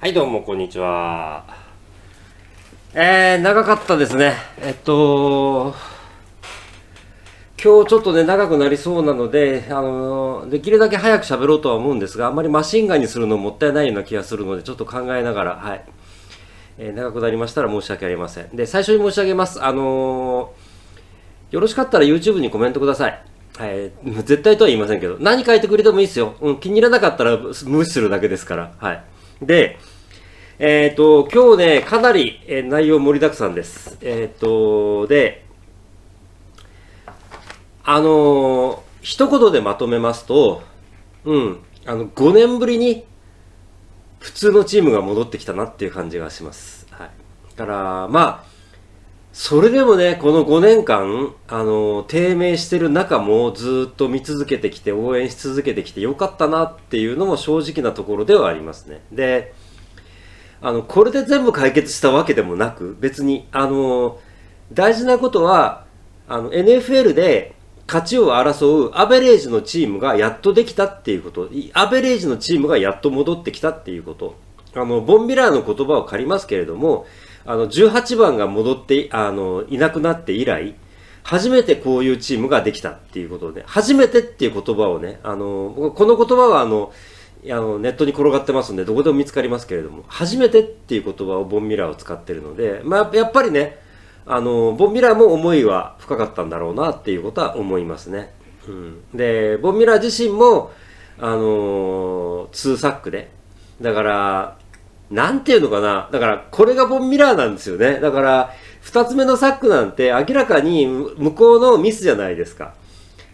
はい、どうも、こんにちは。えー、長かったですね。えっと、今日ちょっとね、長くなりそうなので、あの、できるだけ早く喋ろうとは思うんですが、あんまりマシンガンにするのもったいないような気がするので、ちょっと考えながら、はい。えー長くなりましたら申し訳ありません。で、最初に申し上げます。あのよろしかったら YouTube にコメントください。はい。絶対とは言いませんけど、何書いてくれてもいいですよ。うん、気に入らなかったら無視するだけですから。はい。で、えっ、と、今日ね、かなり、え内容盛りだくさんです。えっ、と、で、あのー一言でまとめますと、うん、あの、5年ぶりに普通のチームが戻ってきたなっていう感じがします。はい。だから、まあ、それでもね、この5年間、あの、低迷してる中もずっと見続けてきて、応援し続けてきてよかったなっていうのも正直なところではありますね。で、あの、これで全部解決したわけでもなく、別に、あの、大事なことは、あの、NFL で勝ちを争うアベレージのチームがやっとできたっていうこと、アベレージのチームがやっと戻ってきたっていうこと。あの、ボンビラーの言葉を借りますけれども、あの、18番が戻って、あの、いなくなって以来、初めてこういうチームができたっていうことで、初めてっていう言葉をね、あの、僕この言葉はあの、あのネットに転がってますんで、どこでも見つかりますけれども、初めてっていう言葉をボンミラーを使ってるので、まあ、やっぱりね、あの、ボンミラーも思いは深かったんだろうなっていうことは思いますね。うん。で、ボンミラー自身も、あのー、2サックで、だから、なんていうのかな？だから、これがボンミラーなんですよね。だから、二つ目のサックなんて明らかに向こうのミスじゃないですか。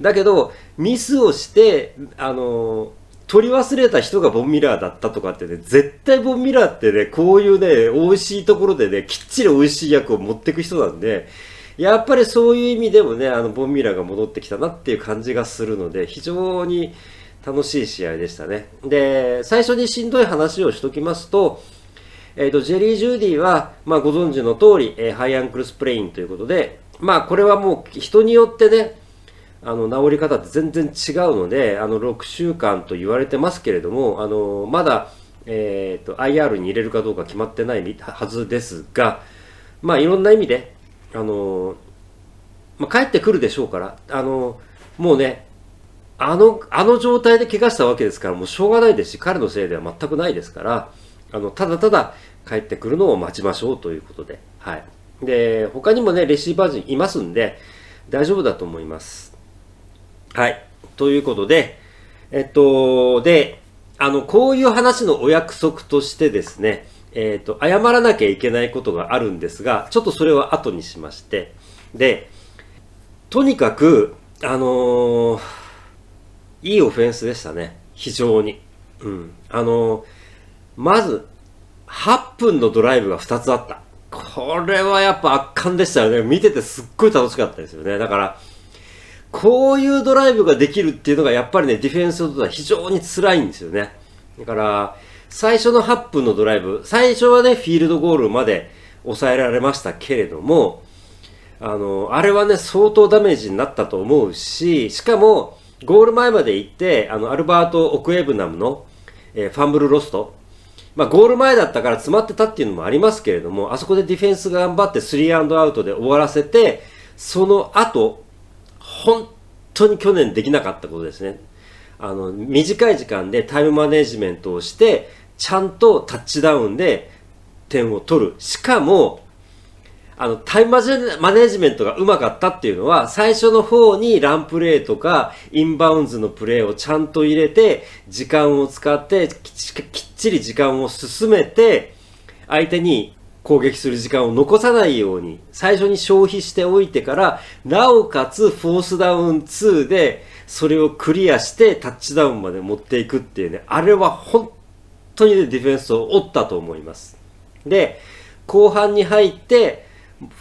だけど、ミスをして、あの、取り忘れた人がボンミラーだったとかってね、絶対ボンミラーってね、こういうね、美味しいところでね、きっちり美味しい役を持ってく人なんで、やっぱりそういう意味でもね、あの、ボンミラーが戻ってきたなっていう感じがするので、非常に楽しい試合でしたね。で、最初にしんどい話をしときますと、えっ、と、ジェリー・ジューディは、まあ、ご存知の通り、えーハイアンクルスプレインということで、まあ、これはもう人によってね、あの、治り方って全然違うので、あの、6週間と言われてますけれども、あの、まだ、えっ、と、IR に入れるかどうか決まってないはずですが、まあ、いろんな意味で、あの、まあ、帰ってくるでしょうから、あの、もうね、あの、あの状態で怪我したわけですから、もうしょうがないですし、彼のせいでは全くないですから、あの、ただただ帰ってくるのを待ちましょうということで、はい。で、他にもね、レシーバー陣いますんで、大丈夫だと思います。はい。ということで、えっと、で、あの、こういう話のお約束としてですね、えっと、謝らなきゃいけないことがあるんですが、ちょっとそれは後にしまして、で、とにかく、あのーいいオフェンスでしたね。非常に。うん。あのまず、8分のドライブが2つあった。これはやっぱ圧巻でしたよね。見ててすっごい楽しかったですよね。だから、こういうドライブができるっていうのがやっぱりね、ディフェンスにとは非常に辛いんですよね。だから、最初の8分のドライブ、最初はね、フィールドゴールまで抑えられましたけれども、あの、あれはね、相当ダメージになったと思うし、しかも、ゴール前まで行って、あの、アルバート・オクエブナムの、えーファンブルロスト、まあ、ゴール前だったから詰まってたっていうのもありますけれども、あそこでディフェンス頑張ってスリーアンドアウトで終わらせて、その後、本当に去年できなかったことですね。あの、短い時間でタイムマネジメントをして、ちゃんとタッチダウンで点を取る。しかも、あの、タイムマネジメントがうまかったっていうのは、最初の方にランプレーとか、インバウンズのプレーをちゃんと入れて、時間を使って、ききっちり時間を進めて、相手に攻撃する時間を残さないように、最初に消費しておいてから、なおかつフォースダウン2で、それをクリアしてタッチダウンまで持っていくっていうね、あれは本当に、ディフェンスを折ったと思います。で、後半に入って、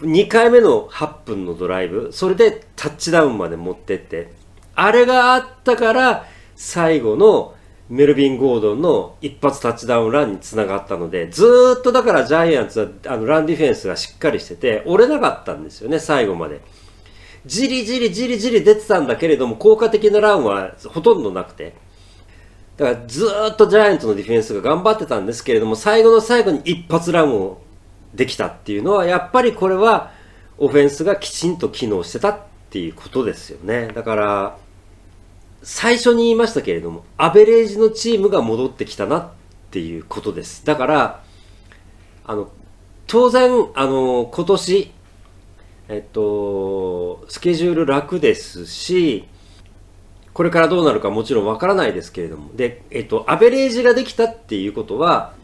2回目の8分のドライブ、それでタッチダウンまで持ってって、あれがあったから、最後のメルビン・ゴードンの一発タッチダウンランにつながったので、ずっとだからジャイアンツはあのランディフェンスがしっかりしてて、折れなかったんですよね、最後まで。じりじりじりじり出てたんだけれども、効果的なランはほとんどなくて。だからずっとジャイアンツのディフェンスが頑張ってたんですけれども、最後の最後に一発ランをできたっていうのは、やっぱりこれはオフェンスがきちんと機能してたっていうことですよね。だから、最初に言いましたけれども、アベレージのチームが戻ってきたなっていうことです。だから、あの、当然、あの、今年、えっと、スケジュール楽ですし、これからどうなるかもちろんわからないですけれども。で、えっと、アベレージができたっていうことは、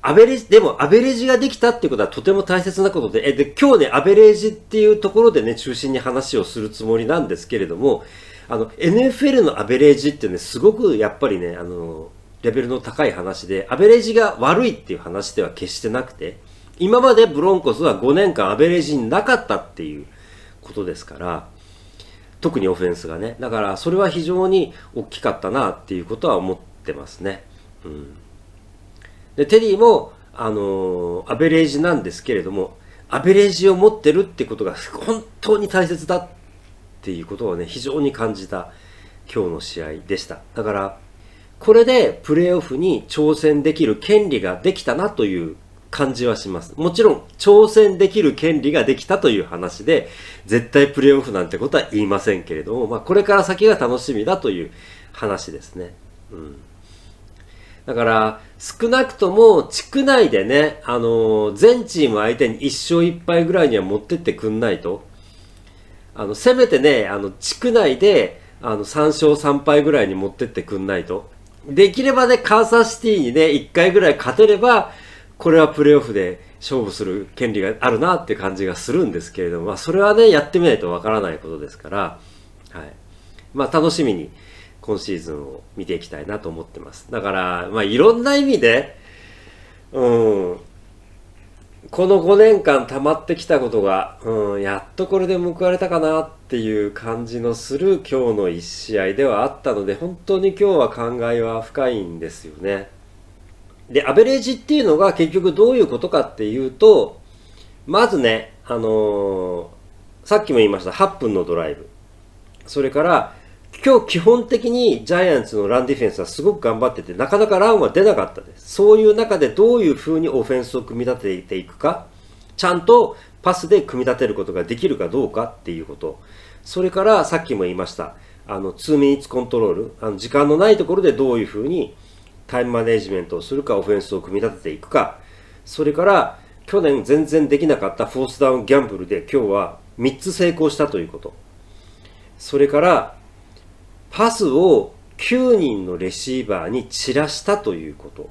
アベレージ、でもアベレージができたっていうことはとても大切なことで、え、で、今日ね、アベレージっていうところでね、中心に話をするつもりなんですけれども、あの、NFL のアベレージってね、すごくやっぱりね、あの、レベルの高い話で、アベレージが悪いっていう話では決してなくて、今までブロンコスは5年間アベレージになかったっていうことですから、特にオフェンスがね。だからそれは非常に大きかったなっていうことは思ってますね。うん。で、テリーも、あのー、アベレージなんですけれども、アベレージを持ってるってことが 本当に大切だっていうことをね、非常に感じた今日の試合でした。だから、これでプレーオフに挑戦できる権利ができたなという感じはします。もちろん、挑戦できる権利ができたという話で、絶対プレイオフなんてことは言いませんけれども、まあ、これから先が楽しみだという話ですね。うん。だから、少なくとも、地区内でね、あのー、全チーム相手に1勝1敗ぐらいには持ってってくんないと、あの、せめてね、あの、地区内で、あの、3勝3敗ぐらいに持ってってくんないと、できればね、カーサスシティにね、1回ぐらい勝てれば、これはプレーオフで勝負する権利があるなって感じがするんですけれども、まあ、それはね、やってみないとわからないことですから、はい。まあ、楽しみに今シーズンを見ていきたいなと思ってます。だから、まあ、いろんな意味で、うん、この5年間溜まってきたことが、うん、やっとこれで報われたかなっていう感じのする今日の1試合ではあったので、本当に今日は考えは深いんですよね。で、アベレージっていうのが結局どういうことかっていうと、まずね、あのー、さっきも言いました8分のドライブ。それから、今日基本的にジャイアンツのランディフェンスはすごく頑張ってて、なかなかランは出なかったです。そういう中でどういう風にオフェンスを組み立てていくか、ちゃんとパスで組み立てることができるかどうかっていうこと。それからさっきも言いました、あの、2ミニッツコントロール、あの時間のないところでどういう風にタイムマネジメントをするか、オフェンスを組み立てていくか、それから去年全然できなかったフォースダウンギャンブルで今日は3つ成功したということ。それからパスを9人のレシーバーに散らしたということ。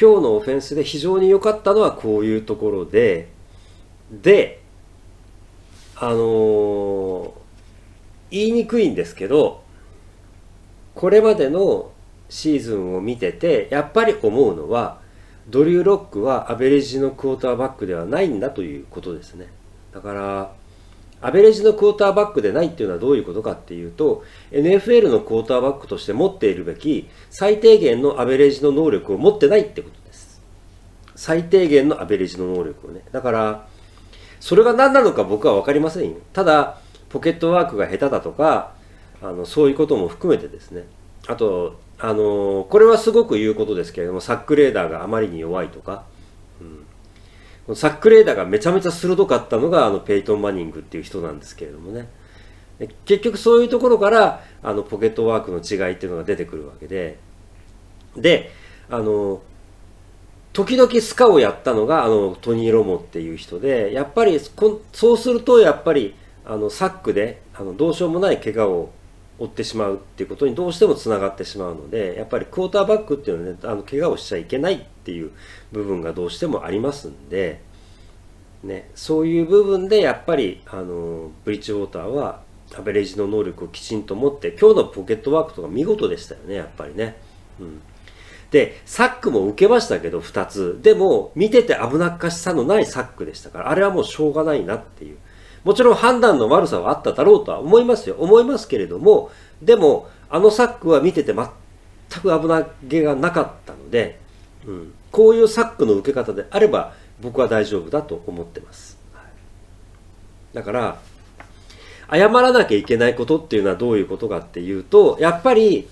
今日のオフェンスで非常に良かったのはこういうところで、で、あのー、言いにくいんですけど、これまでのシーズンを見ててやっぱり思うのはドリュー・ロックはアベレージのクォーターバックではないんだということですねだからアベレージのクォーターバックでないっていうのはどういうことかっていうと NFL のクォーターバックとして持っているべき最低限のアベレージの能力を持ってないってことです。最低限のアベレージの能力をね。だからそれが何なのか僕は分かりませんよ。ただポケットワークが下手だとかあのそういうことも含めてですね。あとあのこれはすごく言うことですけれどもサックレーダーがあまりに弱いとか、サックレーダーがめちゃめちゃ鋭かったのがあのペイトン・マニングっていう人なんですけれどもね。結局そういうところからあのポケットワークの違いっていうのが出てくるわけで。であの時々スカをやったのがあのトニー・ロモっていう人でやっぱりそうするとやっぱりあのサックであのどうしようもない怪我を負ってしまうっていうことにどうしてもつながってしまうのでやっぱりクォーターバックっていうのはねあの怪我をしちゃいけないっていう部分がどうしてもありますんで、ね、そういう部分でやっぱりあのブリッジウォーターはアベレージの能力をきちんと持って今日のポケットワークとか見事でしたよねやっぱりね。うんで、サックも受けましたけど、2つ。でも、見てて危なっかしさのないサックでしたから、あれはもうしょうがないなっていう。もちろん判断の悪さはあっただろうとは思いますよ。思いますけれども、でも、あのサックは見てて全く危なげがなかったので、うん、こういうサックの受け方であれば、僕は大丈夫だと思ってます。だから、謝らなきゃいけないことっていうのはどういうことかっていうと、やっぱり、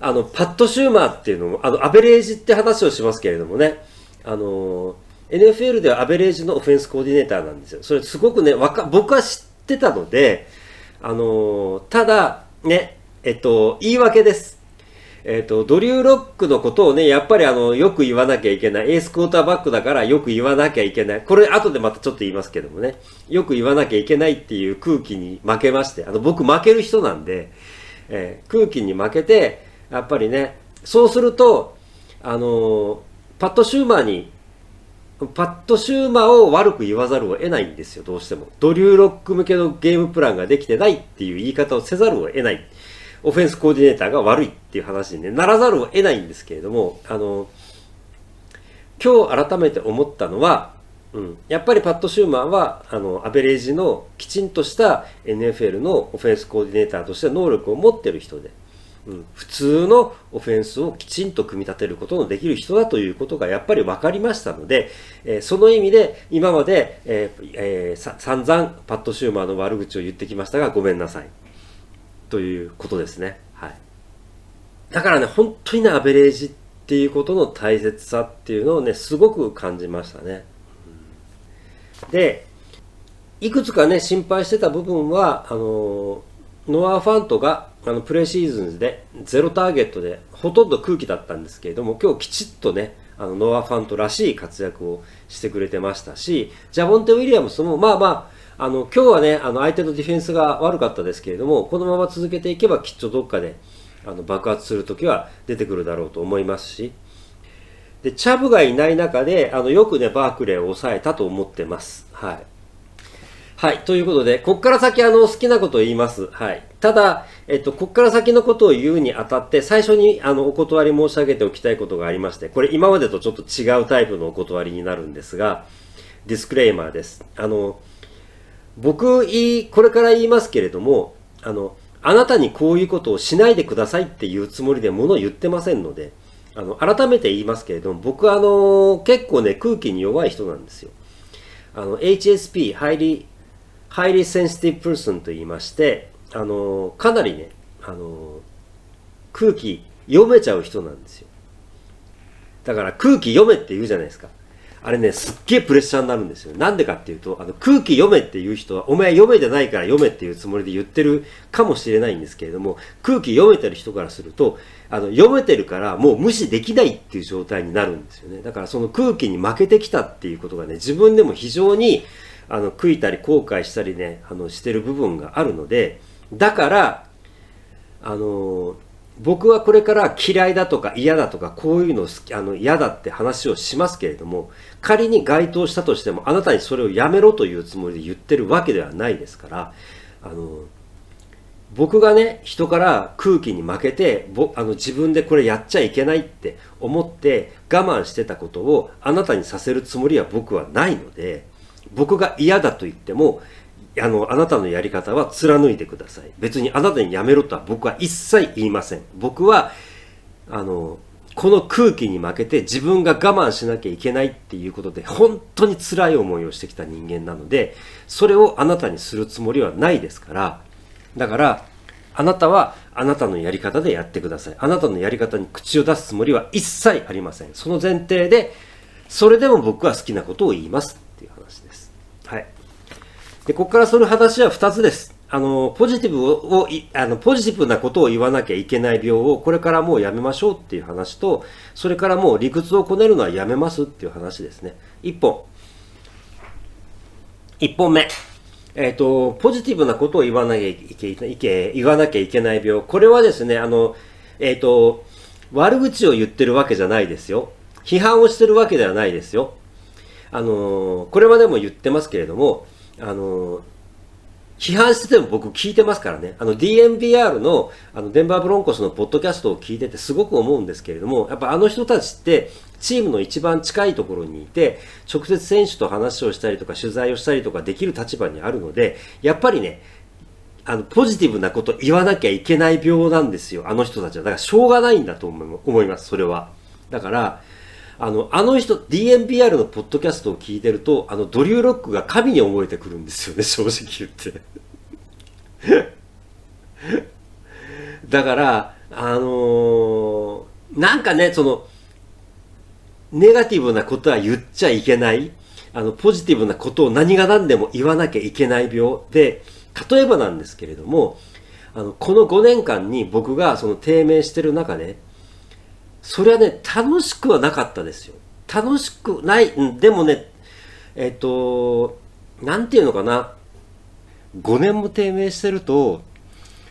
あの、パッド・シューマーっていうのも、あの、アベレージって話をしますけれどもね、あの、NFL ではアベレージのオフェンスコーディネーターなんですよ。それすごくね、わか、僕は知ってたので、あの、ただ、ね、えっと、言い訳です。えっ、と、ドリュー・ロックのことをね、やっぱりあの、よく言わなきゃいけない。エースクォーターバックだからよく言わなきゃいけない。これ後でまたちょっと言いますけどもね。よく言わなきゃいけないっていう空気に負けまして。あの、僕負ける人なんで、えー、空気に負けて、やっぱりね、そうすると、あのー、パッド・シューマーに、パッド・シューマーを悪く言わざるを得ないんですよ、どうしても。ドリュー・ロック向けのゲームプランができてないっていう言い方をせざるを得ない。オフェンスコーディネーターが悪いっていう話に、ね、ならざるを得ないんですけれども、あの、今日改めて思ったのは、うん、やっぱりパッド・シューマーは、あの、アベレージのきちんとした NFL のオフェンスコーディネーターとして能力を持ってる人で、うん、普通のオフェンスをきちんと組み立てることのできる人だということがやっぱり分かりましたので、えー、その意味で今まで、えーえー、散々パッド・シューマーの悪口を言ってきましたがごめんなさい。ということですね。はい。だからね、本当にね、アベレージっていうことの大切さっていうのをね、すごく感じましたね。うんで、いくつかね、心配してた部分は、あの、ノア・ファントが、あの、プレシーズンでゼロターゲットで、ほとんど空気だったんですけれども、今日きちっとね、あの、ノア・ファントらしい活躍をしてくれてましたし、ジャボンテ・ウィリアムスも、まあまあ、あの、今日はね、あの、相手のディフェンスが悪かったですけれども、このまま続けていけばきっとどっかで、あの、爆発するときは出てくるだろうと思いますし、で、チャブがいない中で、あの、よくね、バークレーを抑えたと思ってます。はい。はい。ということで、こっから先、あの、好きなことを言います。はい。ただ、えっと、こっから先のことを言うにあたって、最初に、あの、お断り申し上げておきたいことがありまして、これ今までとちょっと違うタイプのお断りになるんですが、ディスクレーマーです。あの、僕い、これから言いますけれども、あの、あなたにこういうことをしないでくださいっていうつもりでものを言ってませんので、あの、改めて言いますけれども、僕はあの、結構ね、空気に弱い人なんですよ。あの、HSP、Highly, Highly Sensitive Person と言いまして、あの、かなりね、あの、空気読めちゃう人なんですよ。だから空気読めって言うじゃないですか。あれね、すっげえプレッシャーになるんですよ。なんでかっていうと、あの空気読めっていう人は、お前読めてないから読めっていうつもりで言ってるかもしれないんですけれども、空気読めてる人からすると、あの、読めてるからもう無視できないっていう状態になるんですよね。だからその空気に負けてきたっていうことがね、自分でも非常に、あの、悔いたり後悔したりね、あの、してる部分があるので、だから、あの僕はこれから嫌いだとか嫌だとかこういうのあの嫌だって話をしますけれども仮に該当したとしてもあなたにそれをやめろというつもりで言ってるわけではないですからあの僕がね人から空気に負けてぼあの自分でこれやっちゃいけないって思って我慢してたことをあなたにさせるつもりは僕はないので僕が嫌だと言ってもあの、あなたのやり方は貫いてください。別にあなたにやめろとは僕は一切言いません。僕は、あの、この空気に負けて自分が我慢しなきゃいけないっていうことで本当に辛い思いをしてきた人間なので、それをあなたにするつもりはないですから、だから、あなたはあなたのやり方でやってください。あなたのやり方に口を出すつもりは一切ありません。その前提で、それでも僕は好きなことを言いますっていう話です。で、ここからする話は2つです。あの、ポジティブを、あの、ポジティブなことを言わなきゃいけない病を、これからもうやめましょうっていう話と、それからもう理屈をこねるのはやめますっていう話ですね。一本。一本目。えっ、ー、と、ポジティブなことを言わなきゃいけ、いけ、言わなきゃいけない病。これはですね、あの、えっ、ー、と、悪口を言ってるわけじゃないですよ。批判をしてるわけではないですよ。あの、これまでも言ってますけれども、あの、批判してても僕聞いてますからね。あの DNBR のあのデンバーブロンコスのポッドキャストを聞いててすごく思うんですけれども、やっぱあの人たちってチームの一番近いところにいて、直接選手と話をしたりとか取材をしたりとかできる立場にあるので、やっぱりね、あの、ポジティブなこと言わなきゃいけない病なんですよ。あの人たちは。だからしょうがないんだと思います、それは。だから、あの、あの人、DNBR のポッドキャストを聞いてると、あの、ドリューロックが神に思えてくるんですよね、正直言って。だからあのーなんかねそのネガティブなことは言っちゃいけないあのポジティブなことを何が何でも言わなきゃいけない病で例えばなんですけれどもあのこの5年間に僕がその低迷してる中でそれはね楽しくはなかったですよ。楽しくないうんでもねえっとなんていうのかな。5年も低迷してると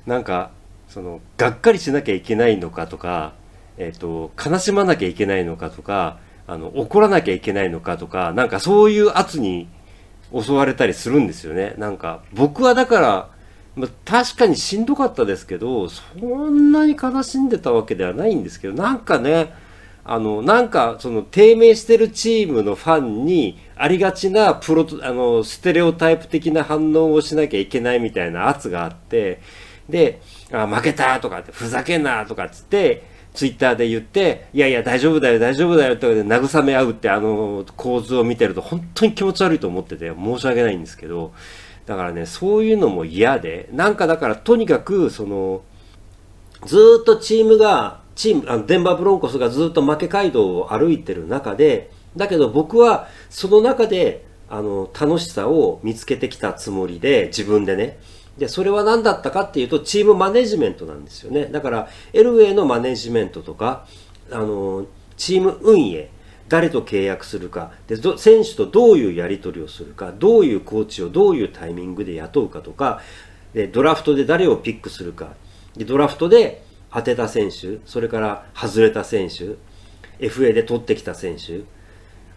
なんかそのがっかりしなきゃいけないのかとか、えっと悲しまなきゃいけないのかとかあの怒らなきゃいけないのかとかなんかそういう圧に襲われたりするんですよね。なんか僕はだから、まあ、確かにしんどかったですけどそんなに悲しんでたわけではないんですけどなんかねあのなんかその低迷してるチームのファンにありがちなプロあのステレオタイプ的な反応をしなきゃいけないみたいな圧があってであ負けたとかってふざけんなとかっつってツイッターで言っていやいや大丈夫だよ大丈夫だよって慰め合うってあの構図を見てると本当に気持ち悪いと思ってて申し訳ないんですけどだからねそういうのも嫌でなんかだからとにかくそのずっとチームがチームあのデンバーブロンコスがずっと負け街道を歩いてる中でだけど僕はその中であの楽しさを見つけてきたつもりで自分でね。でそれは何だったかっていうとチームマネジメントなんですよね。だからエルウェイのマネジメントとかあのチーム運営誰と契約するか。で選手とどういうやり取りをするか。どういうコーチをどういうタイミングで雇うかとか。でドラフトで誰をピックするか。でドラフトで当てた選手それから外れた選手 FA で取ってきた選手。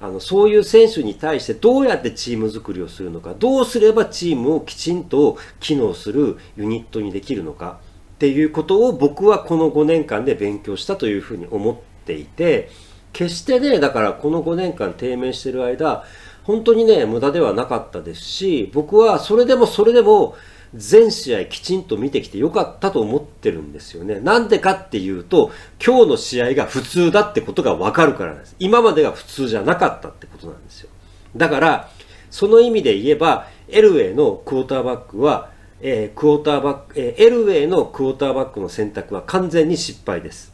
あのそういう選手に対してどうやってチーム作りをするのか。どうすればチームをきちんと機能するユニットにできるのか。っていうことを僕はこの5年間で勉強したというふうに思っていて。決してねだからこの5年間低迷してる間本当にね無駄ではなかったですし僕はそれでもそれでも全試合きちんと見てきてよかったと思ってるんですよね。なんでかっていうと、今日の試合が普通だってことがわかるからです。今までが普通じゃなかったってことなんですよ。だから、その意味で言えば、エルウェイのクォーターバックは、えークォーターバック、えーエルウェイのクォーターバックの選択は完全に失敗です。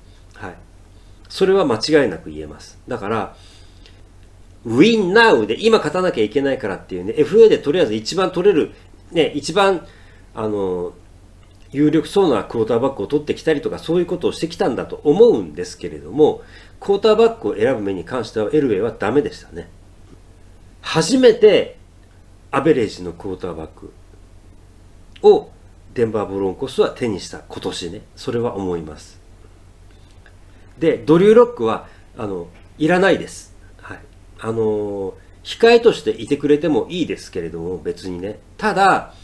それは間違いなく言えます。だから、Win Now で今勝たなきゃいけないからっていうね、FA でとりあえず一番取れる、ね、一番、あの、有力そうなクォーターバックを取ってきたりとかそういうことをしてきたんだと思うんですけれども、クォーターバックを選ぶ目に関してはエルウェイはダメでしたね。初めてアベレージのクォーターバックをデンバーブロンコスは手にした今年ね、それは思います。で、ドリューロックは、あの、いらないです。はい。あの、控えとしていてくれてもいいですけれども、別にね。ただ、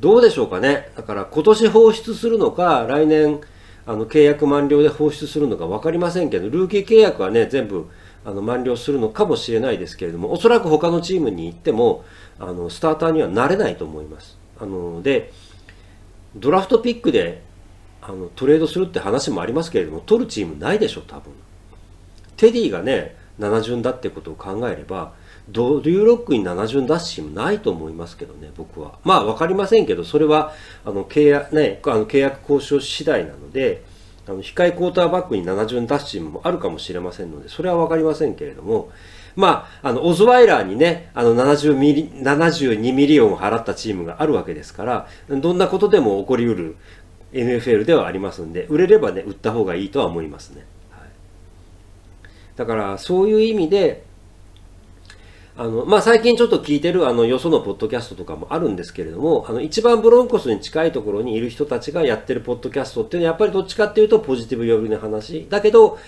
どうでしょうかね。だから今年放出するのか、来年、あの、契約満了で放出するのか分かりませんけど、ルーキー契約はね、全部、あの、満了するのかもしれないですけれども、おそらく他のチームに行っても、あの、スターターにはなれないと思います。あの、で、ドラフトピックで、あの、トレードするって話もありますけれども、取るチームないでしょ、多分。テディがね、7巡だってことを考えれば、ドリューロックに7巡出すチームないと思いますけどね、僕は。まあ、わかりませんけど、それは、あの、契約、ね、あの契約交渉次第なので、あの、控えクォーターバックに7巡出すチームもあるかもしれませんので、それはわかりませんけれども、まあ、あの、オズワイラーにね、あの、70ミリ、72ミリオンを払ったチームがあるわけですから、どんなことでも起こりうる NFL ではありますんで、売れればね、売った方がいいとは思いますね。はい、だから、そういう意味で、あの、まあ、最近ちょっと聞いてるあの、よそのポッドキャストとかもあるんですけれども、あの、一番ブロンコスに近いところにいる人たちがやってるポッドキャストっていうのは、やっぱりどっちかっていうとポジティブ寄りの話。だけど、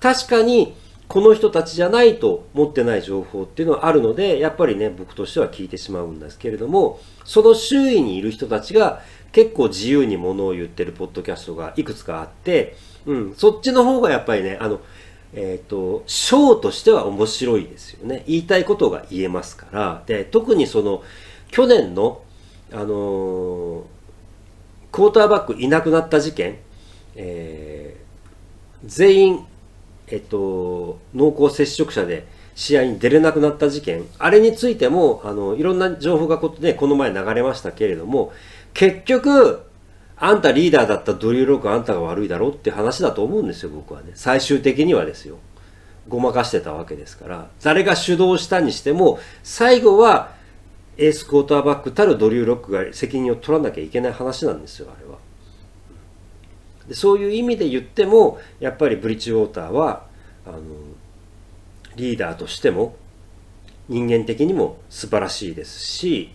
確かに、この人たちじゃないと持ってない情報っていうのはあるので、やっぱりね、僕としては聞いてしまうんですけれども、その周囲にいる人たちが結構自由にものを言ってるポッドキャストがいくつかあって、うん、そっちの方がやっぱりね、あの、えっ、と、ショーとしては面白いですよね。言いたいことが言えますから。で、特にその、去年の、あのークォーターバックいなくなった事件、えー全員、えっと、濃厚接触者で試合に出れなくなった事件、あれについても、あの、いろんな情報がこ,、ね、この前流れましたけれども、結局、あんたリーダーだったドリューロックあんたが悪いだろって話だと思うんですよ、僕はね。最終的にはですよ。ごまかしてたわけですから。誰が主導したにしても、最後はエースクォーターバックたるドリューロックが責任を取らなきゃいけない話なんですよ、あれは。でそういう意味で言っても、やっぱりブリッジウォーターは、あの、リーダーとしても、人間的にも素晴らしいですし、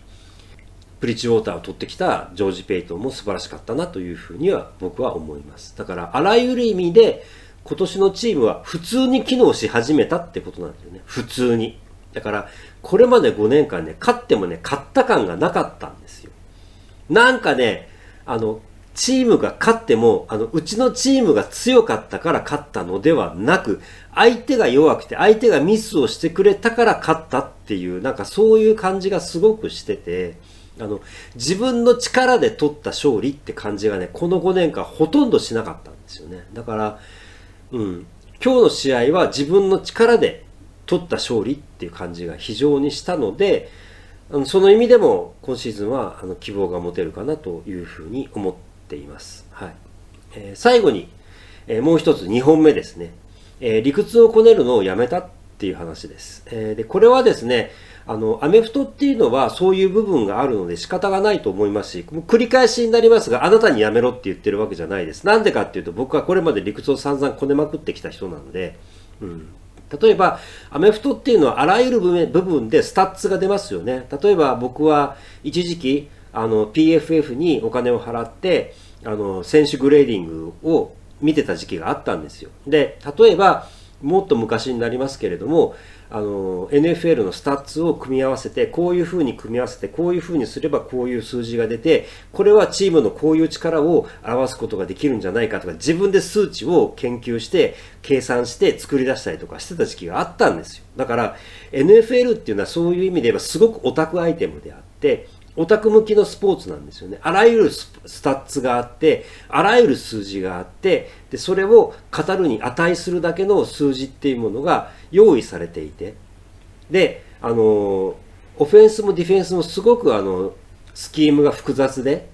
ブリッジウォーターを取ってきたジョージ・ペイトンも素晴らしかったなというふうには僕は思います。だから、あらゆる意味で、今年のチームは普通に機能し始めたってことなんですよね。普通に。だから、これまで5年間ね、勝ってもね、勝った感がなかったんですよ。なんかね、あの、チームが勝っても、あの、うちのチームが強かったから勝ったのではなく、相手が弱くて、相手がミスをしてくれたから勝ったっていう、なんかそういう感じがすごくしてて、あの、自分の力で取った勝利って感じがね、この5年間ほとんどしなかったんですよね。だから、うん、今日の試合は自分の力で取った勝利っていう感じが非常にしたので、あのその意味でも今シーズンはあの希望が持てるかなというふうに思っています。はいえー、最後に、えー、もう一つ2本目ですね、えー、理屈をこねるのをやめたっていう話です。えでこれはですね、あの、アメフトっていうのはそういう部分があるので仕方がないと思いますし、繰り返しになりますが、あなたにやめろって言ってるわけじゃないです。なんでかっていうと、僕はこれまで理屈を散々こねまくってきた人なので、うん。例えば、アメフトっていうのはあらゆる部分でスタッツが出ますよね。例えば僕は一時期、あの、PFF にお金を払って、あの、選手グレーディングを見てた時期があったんですよ。で、例えば、もっと昔になりますけれども、あの NFL のスタッツを組み合わせてこういうふうに組み合わせてこういうふうにすればこういう数字が出てこれはチームのこういう力を表すことができるんじゃないかとか自分で数値を研究して計算して作り出したりとかしてた時期があったんですよ。だから NFL っていうのはそういう意味で言えばすごくオタクアイテムであってオタク向きのスポーツなんですよね。あらゆるスタッツがあって、あらゆる数字があって、で、それを語るに値するだけの数字っていうものが用意されていて、で、あの、オフェンスもディフェンスもすごくあの、スキームが複雑で、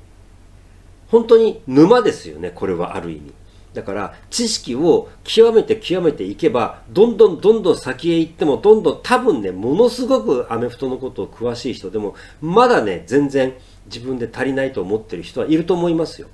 本当に沼ですよね、これはある意味。だから知識を極めて極めていけばどんどんどんどん先へ行ってもどんどん多分ねものすごくアメフトのことを詳しい人でもまだね全然自分で足りないと思ってる人はいると思いますよ。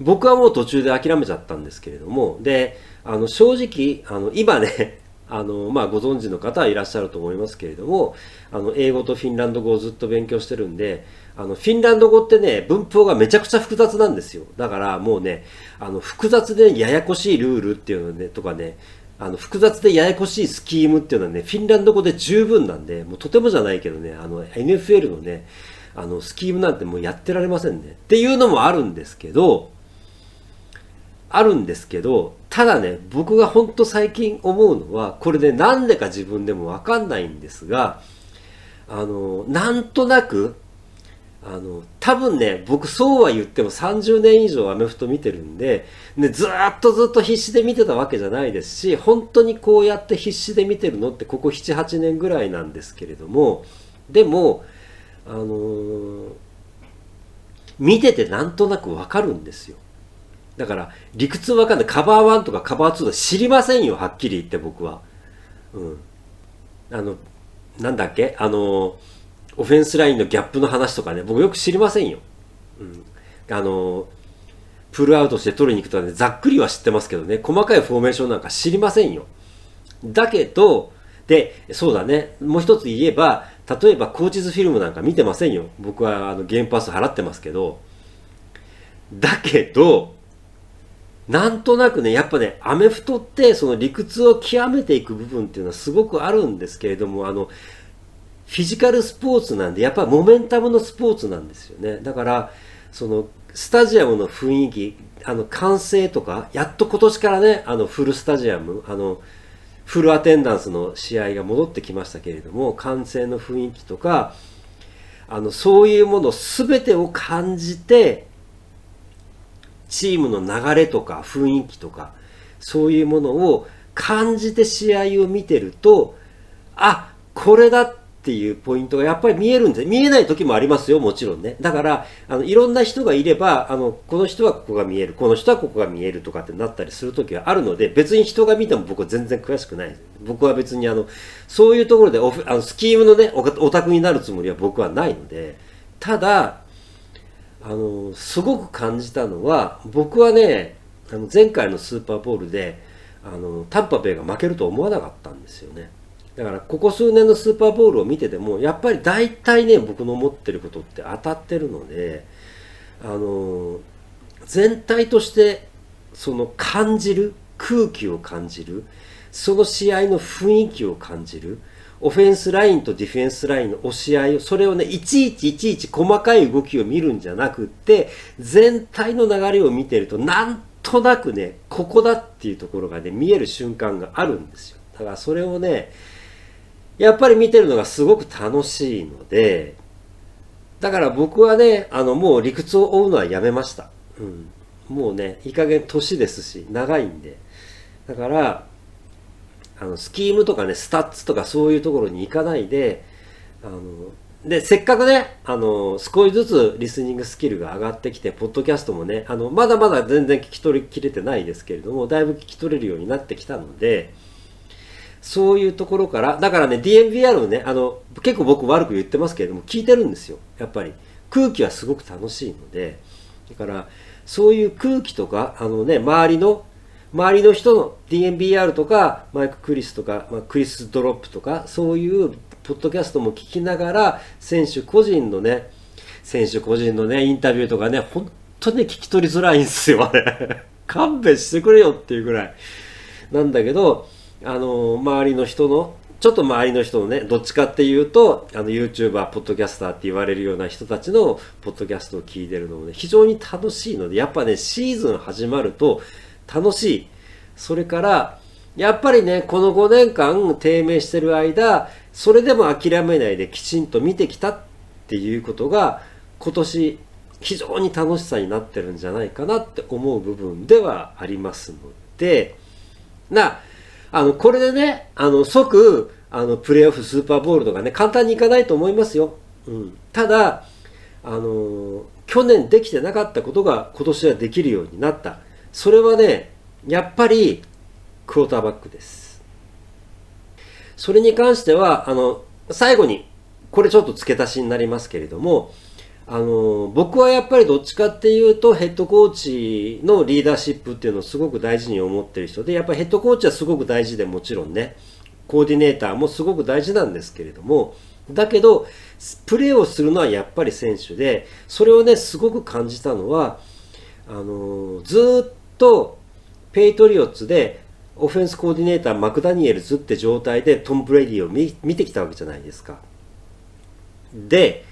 僕はもう途中で諦めちゃったんですけれどもであの正直あの今ね あの、まあ、ご存知の方はいらっしゃると思いますけれどもあの英語とフィンランド語をずっと勉強してるんであの、フィンランド語ってね、文法がめちゃくちゃ複雑なんですよ。だからもうね、あの、複雑でややこしいルールっていうのね、とかね、あの、複雑でややこしいスキームっていうのはね、フィンランド語で十分なんで、もうとてもじゃないけどね、あの、NFL のね、あの、スキームなんてもうやってられませんね。っていうのもあるんですけど、あるんですけど、ただね、僕がほんと最近思うのは、これね、なんでか自分でもわかんないんですが、あの、なんとなく、あの、多分ね、僕そうは言っても30年以上アメフト見てるんで、ね、ずっとずっと必死で見てたわけじゃないですし、本当にこうやって必死で見てるのってここ7、8年ぐらいなんですけれども、でも、あのー、見ててなんとなくわかるんですよ。だから、理屈わかんない。カバー1とかカバー2とか知りませんよ、はっきり言って僕は。うん。あの、なんだっけ？あのーオフェンスラインのギャップの話とかね、僕よく知りませんよ。うん。あの、プルアウトして取りに行くとかね、ざっくりは知ってますけどね、細かいフォーメーションなんか知りませんよ。だけど、で、そうだね、もう一つ言えば、例えばコーチズフィルムなんか見てませんよ。僕はあのゲームパス払ってますけど。だけど、なんとなくね、やっぱね、アメフトってその理屈を極めていく部分っていうのはすごくあるんですけれども、あの、フィジカルスポーツなんで、やっぱりモメンタムのスポーツなんですよね。だから、その、スタジアムの雰囲気、あの、完成とか、やっと今年からね、あの、フルスタジアム、あの、フルアテンダンスの試合が戻ってきましたけれども、完成の雰囲気とか、あの、そういうもの全てを感じて、チームの流れとか雰囲気とか、そういうものを感じて試合を見てると、あ、これだっっていうポイントがやっぱり見えるんで見えない時もありますよ、もちろんね。だから、あの、いろんな人がいれば、あの、この人はここが見える、この人はここが見えるとかってなったりする時はあるので、別に人が見ても僕は全然詳しくない。僕は別にあの、そういうところでオフ、あの、スキームのね、オタクになるつもりは僕はないので、ただ、あの、すごく感じたのは、僕はね、あの、前回のスーパーボールで、あの、タンパベイが負けると思わなかったんですよね。だからここ数年のスーパーボールを見ててもやっぱり大体ね僕の思ってることって当たってるのであの全体としてその感じる空気を感じるその試合の雰囲気を感じるオフェンスラインとディフェンスラインの押し合いをそれをねいちいちいちいち細かい動きを見るんじゃなくって全体の流れを見てるとなんとなくねここだっていうところがね見える瞬間があるんですよ。だからそれをねやっぱり見てるのがすごく楽しいので、だから僕はね、あの、もう理屈を追うのはやめました。うん。もうね、いい加減年ですし、長いんで。だから、あの、スキームとかね、スタッツとかそういうところに行かないで、あの、で、せっかくね、あの、少しずつリスニングスキルが上がってきて、ポッドキャストもね、あの、まだまだ全然聞き取りきれてないですけれども、だいぶ聞き取れるようになってきたので、そういうところから、だからね、DMVR をね、あの、結構僕悪く言ってますけれども、聞いてるんですよ。やっぱり。空気はすごく楽しいので、だから、そういう空気とか、あのね、周りの、周りの人の DMBR とか、マイク・クリスとか、まあ、クリス・ドロップとか、そういうポッドキャストも聞きながら、選手個人のね、選手個人のね、インタビューとかね、本当に聞き取りづらいんですよ、あれ。勘弁してくれよっていうぐらい。なんだけど、あの周りの人のちょっと周りの人のねどっちかっていうとあの YouTuber ポッドキャスターって言われるような人たちのポッドキャストを聞いてるのもね非常に楽しいのでやっぱねシーズン始まると楽しい。それからやっぱりねこの5年間低迷してる間それでも諦めないできちんと見てきたっていうことが今年非常に楽しさになってるんじゃないかなって思う部分ではありますのでなあの、これでね、あの、即、あの、プレーオフ、スーパーボールとかね、簡単にいかないと思いますよ。うん。ただ、あの、去年できてなかったことが今年はできるようになった。それはね、やっぱり、クォーターバックです。それに関しては、あの、最後に、これちょっと付け足しになりますけれども、あの僕はやっぱりどっちかっていうとヘッドコーチのリーダーシップっていうのをすごく大事に思ってる人でやっぱりヘッドコーチはすごく大事でもちろんねコーディネーターもすごく大事なんですけれどもだけどプレーをするのはやっぱり選手でそれをねすごく感じたのはあのずっとペイトリオッツでオフェンスコーディネーターマクダニエルズって状態でトム・ブレディを見見てきたわけじゃないですか。で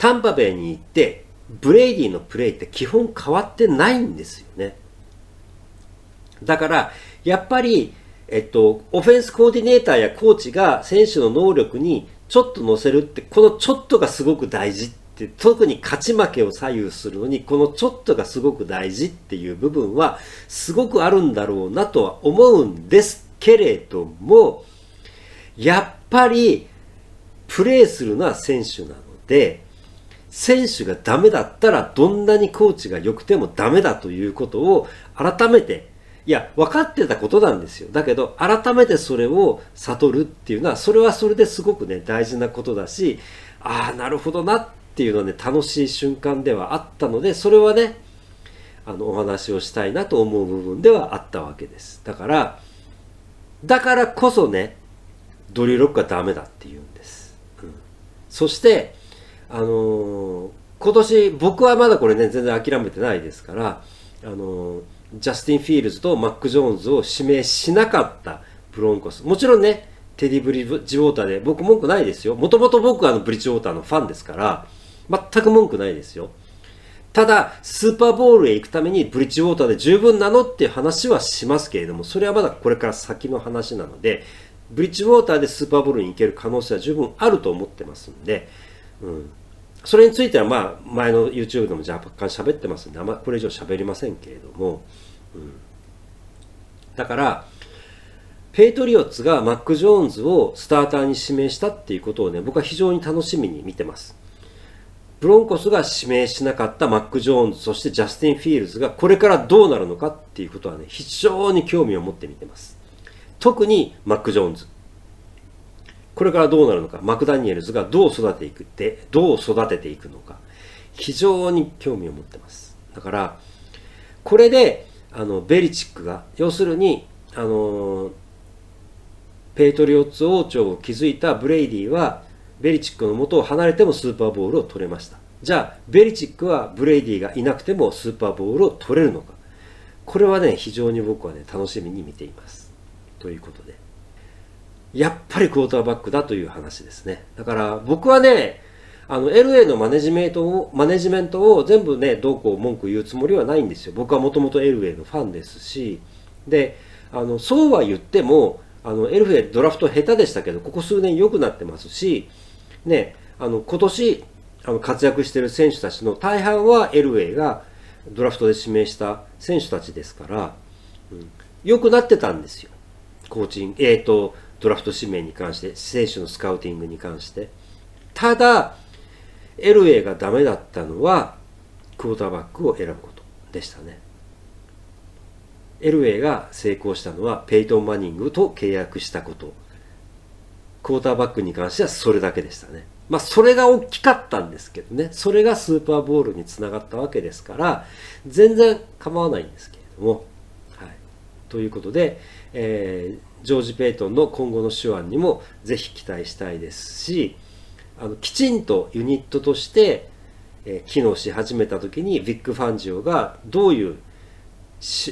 タンパベイに行って、ブレイディのプレイって基本変わってないんですよね。だから、やっぱり、えっと、オフェンスコーディネーターやコーチが選手の能力にちょっと乗せるって、このちょっとがすごく大事って、特に勝ち負けを左右するのに、このちょっとがすごく大事っていう部分は、すごくあるんだろうなとは思うんですけれども、やっぱり、プレーするのは選手なので、選手がダメだったらどんなにコーチが良くてもダメだということを改めていや分かってたことなんですよ。だけど改めてそれを悟るっていうのはそれはそれですごくね大事なことだしああなるほどなっていうのはね楽しい瞬間ではあったのでそれはねあのお話をしたいなと思う部分ではあったわけです。だからだからこそねドリューロックはダメだっていうんです、うん、そしてあのー、今年僕はまだこれね全然諦めてないですから、あのー、ジャスティン・フィールズとマック・ジョーンズを指名しなかったブロンコス。もちろんねテディ・ブリッジウォーターで僕文句ないですよ。もともと僕はあのブリッジウォーターのファンですから全く文句ないですよ。ただスーパーボールへ行くためにブリッジウォーターで十分なのっていう話はしますけれどもそれはまだこれから先の話なのでブリッジウォーターでスーパーボールに行ける可能性は十分あると思ってますんで、うん、それについてはまあ前の YouTube でも若干喋ってますんであんまこれ以上喋りませんけれども、うん、だからペペイトリオッツがマック・ジョーンズをスターターに指名したっていうことをね、僕は非常に楽しみに見てます。ブロンコスが指名しなかったマック・ジョーンズ、そしてジャスティン・フィールズがこれからどうなるのかっていうことはね、非常に興味を持って見てます。特にマック・ジョーンズ。これからどうなるのか、マクダニエルズがどう育てていくって、どう育てていくのか、非常に興味を持ってます。だから、これで、あの、ベリチックが、要するに、あの、ペイトリオッツ王朝を築いたブレイディは、ベリチックの元を離れてもスーパーボールを取れました。じゃあ、ベリチックはブレイディがいなくてもスーパーボールを取れるのか。これはね、非常に僕はね、楽しみに見ています。ということで。やっぱりクォーターバックだという話ですね。だから僕はね、あの、LA のマネジメントを、マネジメントを全部ね、どうこう文句言うつもりはないんですよ。僕はもともと LA のファンですし、で、あの、そうは言っても、あの、LA ドラフト下手でしたけど、ここ数年良くなってますし、ね、あの、今年、あの、活躍してる選手たちの大半は LA がドラフトで指名した選手たちですから、うん、良くなってたんですよ。コーチン、えっ、ー、と、ドラフト指名に関して、選手のスカウティングに関して。ただ、LA がダメだったのは、クォーターバックを選ぶことでしたね。LA が成功したのは、ペイトン・マニングと契約したこと。クォーターバックに関してはそれだけでしたね。まあ、それが大きかったんですけどね。それがスーパーボールにつながったわけですから、全然構わないんですけれども。ということで、えー、ジョージ・ペイトンの今後の手腕にもぜひ期待したいですし、あのきちんとユニットとして、えー、機能し始めた時にビッグ・ファンジオがどういう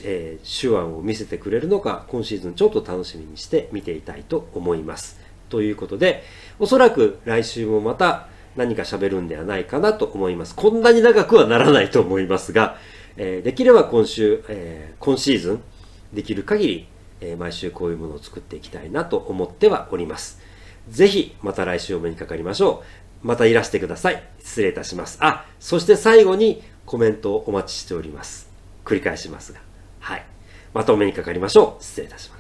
えー、手腕を見せてくれるのか今シーズンちょっと楽しみにして見ていたいと思います。ということで、おそらく来週もまた何か喋るんではないかなと思います。こんなに長くはならないと思いますが、えー、できれば今週、えー、今シーズン、できる限り、えー、毎週こういうものを作っていきたいなと思ってはおります。ぜひ、また来週お目にかかりましょう。またいらしてください。失礼いたします。あ、そして最後にコメントをお待ちしております。繰り返しますが。はい。またお目にかかりましょう。失礼いたします。